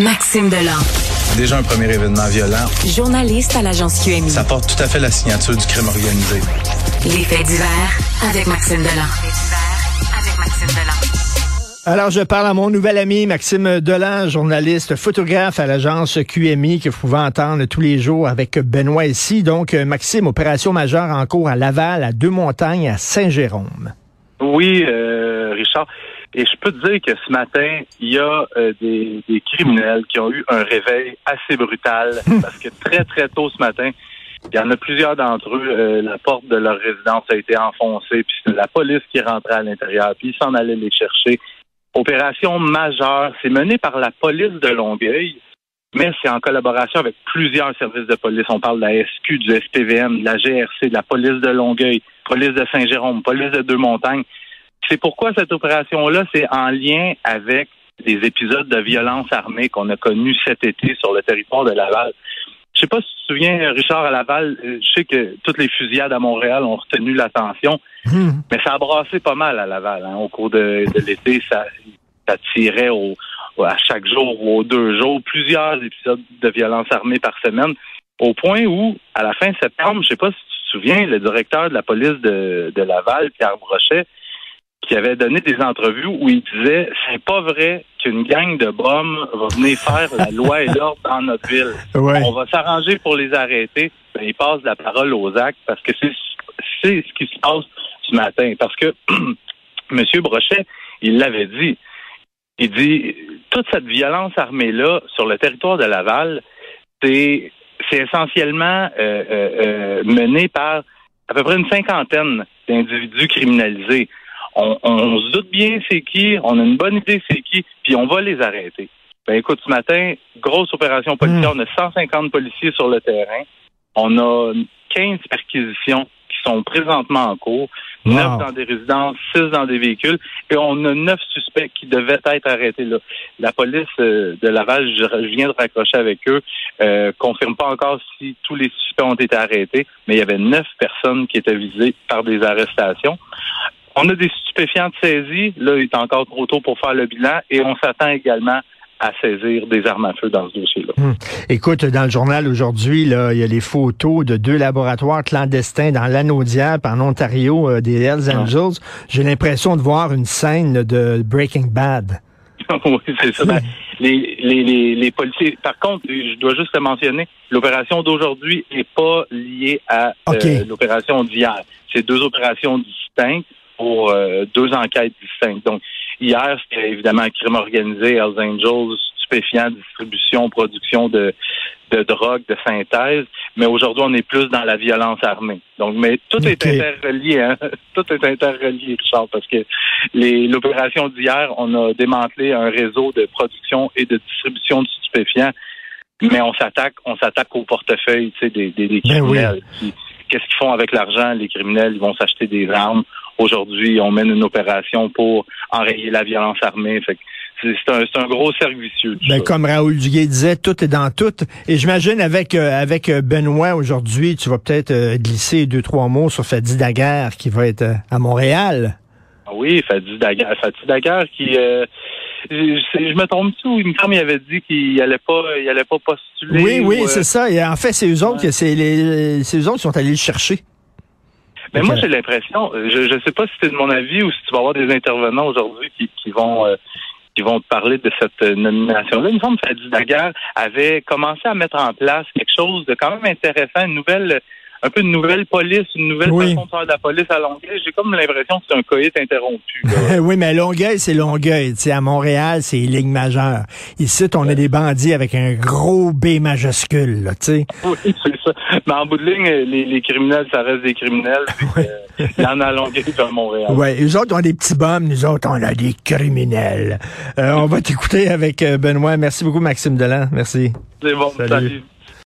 Maxime Delan. Déjà un premier événement violent. Journaliste à l'agence QMI. Ça porte tout à fait la signature du crime organisé. Les faits divers avec Maxime Delan. avec Maxime Delan. Alors, je parle à mon nouvel ami Maxime Delan, journaliste, photographe à l'agence QMI que vous pouvez entendre tous les jours avec Benoît ici. Donc, Maxime, opération majeure en cours à Laval, à Deux-Montagnes, à Saint-Jérôme. Oui, euh, Richard. Et je peux te dire que ce matin, il y a euh, des, des, criminels qui ont eu un réveil assez brutal parce que très, très tôt ce matin, il y en a plusieurs d'entre eux, euh, la porte de leur résidence a été enfoncée, puis c'est la police qui rentrait à l'intérieur, puis ils s'en allaient les chercher. Opération majeure, c'est mené par la police de Longueuil, mais c'est en collaboration avec plusieurs services de police. On parle de la SQ, du SPVM, de la GRC, de la police de Longueuil, police de Saint-Jérôme, police de Deux-Montagnes. C'est pourquoi cette opération-là, c'est en lien avec des épisodes de violence armée qu'on a connus cet été sur le territoire de Laval. Je sais pas si tu te souviens, Richard, à Laval, je sais que toutes les fusillades à Montréal ont retenu l'attention, mmh. mais ça a brassé pas mal à Laval. Hein. Au cours de, de l'été, ça, ça tirait au, à chaque jour ou aux deux jours plusieurs épisodes de violence armée par semaine, au point où, à la fin septembre, je sais pas si tu te souviens, le directeur de la police de, de Laval, Pierre Brochet, qui avait donné des entrevues où il disait c'est pas vrai qu'une gang de bombes va venir faire la loi et l'ordre dans notre ville. Ouais. On va s'arranger pour les arrêter. Ben, il passe la parole aux actes parce que c'est c'est ce qui se passe ce matin. Parce que M. Brochet, il l'avait dit. Il dit toute cette violence armée-là sur le territoire de Laval, c'est c'est essentiellement euh, euh, euh, mené par à peu près une cinquantaine d'individus criminalisés on, on, se doute bien c'est qui, on a une bonne idée c'est qui, puis on va les arrêter. Ben écoute, ce matin, grosse opération policière, mmh. on a 150 policiers sur le terrain, on a 15 perquisitions qui sont présentement en cours, wow. 9 dans des résidences, 6 dans des véhicules, et on a 9 suspects qui devaient être arrêtés là. La police euh, de Laval, je, je, viens de raccrocher avec eux, euh, confirme pas encore si tous les suspects ont été arrêtés, mais il y avait 9 personnes qui étaient visées par des arrestations. On a des stupéfiants de saisie. Là, il est encore trop tôt pour faire le bilan et on s'attend également à saisir des armes à feu dans ce dossier-là. Hum. Écoute, dans le journal aujourd'hui, là, il y a les photos de deux laboratoires clandestins dans l'anneau diable en Ontario, euh, des Hells Angels. Ah. J'ai l'impression de voir une scène de Breaking Bad. oui, c'est ça. Ben, les, les, les, les, policiers. Par contre, je dois juste te mentionner, l'opération d'aujourd'hui n'est pas liée à okay. euh, l'opération d'hier. C'est deux opérations distinctes pour euh, deux enquêtes distinctes. Donc, hier, c'était évidemment un crime organisé, Hells Angels, stupéfiants, distribution, production de, de drogue, de synthèse. Mais aujourd'hui, on est plus dans la violence armée. Donc, mais tout okay. est interrelié, hein? Tout est interrelié, Richard, parce que l'opération d'hier, on a démantelé un réseau de production et de distribution de stupéfiants. Mais on s'attaque, on s'attaque au portefeuille, tu sais, des, des, des criminels. Ben oui. Qu'est-ce qu'ils font avec l'argent? Les criminels, ils vont s'acheter des armes. Aujourd'hui, on mène une opération pour enrayer la violence armée. Fait c'est un, un, gros servicieux. Ben, comme Raoul Duguay disait, tout est dans tout. Et j'imagine avec euh, avec Benoît aujourd'hui, tu vas peut-être euh, glisser deux trois mots sur Fadi Daguerre qui va être euh, à Montréal. Oui, Fadi Daguerre, Fadi Daguerre qui euh, je, je, me trompe tout. Il me semble qu'il avait dit qu'il allait pas, il allait pas postuler. Oui, oui, ou, c'est ça. Et en fait, c'est eux autres, ouais. c'est les, c'est eux autres qui sont allés le chercher. Mais okay. moi, j'ai l'impression, je ne sais pas si c'est de mon avis ou si tu vas avoir des intervenants aujourd'hui qui, qui vont euh, qui vont te parler de cette nomination-là. Il me semble que Fadi Daguerre avait commencé à mettre en place quelque chose de quand même intéressant, une nouvelle un peu une nouvelle police, une nouvelle oui. façon de faire de la police à Longueuil. J'ai comme l'impression que c'est un coït interrompu. oui, mais Longueuil, c'est Longueuil. T'sais, à Montréal, c'est ligne majeure. Ici, on ouais. a des bandits avec un gros B majuscule, là, tu sais. Oui, c'est ça. Mais en bout de ligne, les, les criminels, ça reste des criminels. Il euh, y en a à Longueuil et à Montréal. Oui, eux autres ont des petits bums, nous autres, on a des criminels. Euh, on va t'écouter avec Benoît. Merci beaucoup, Maxime Delan. Merci. C'est bon, salut. salut.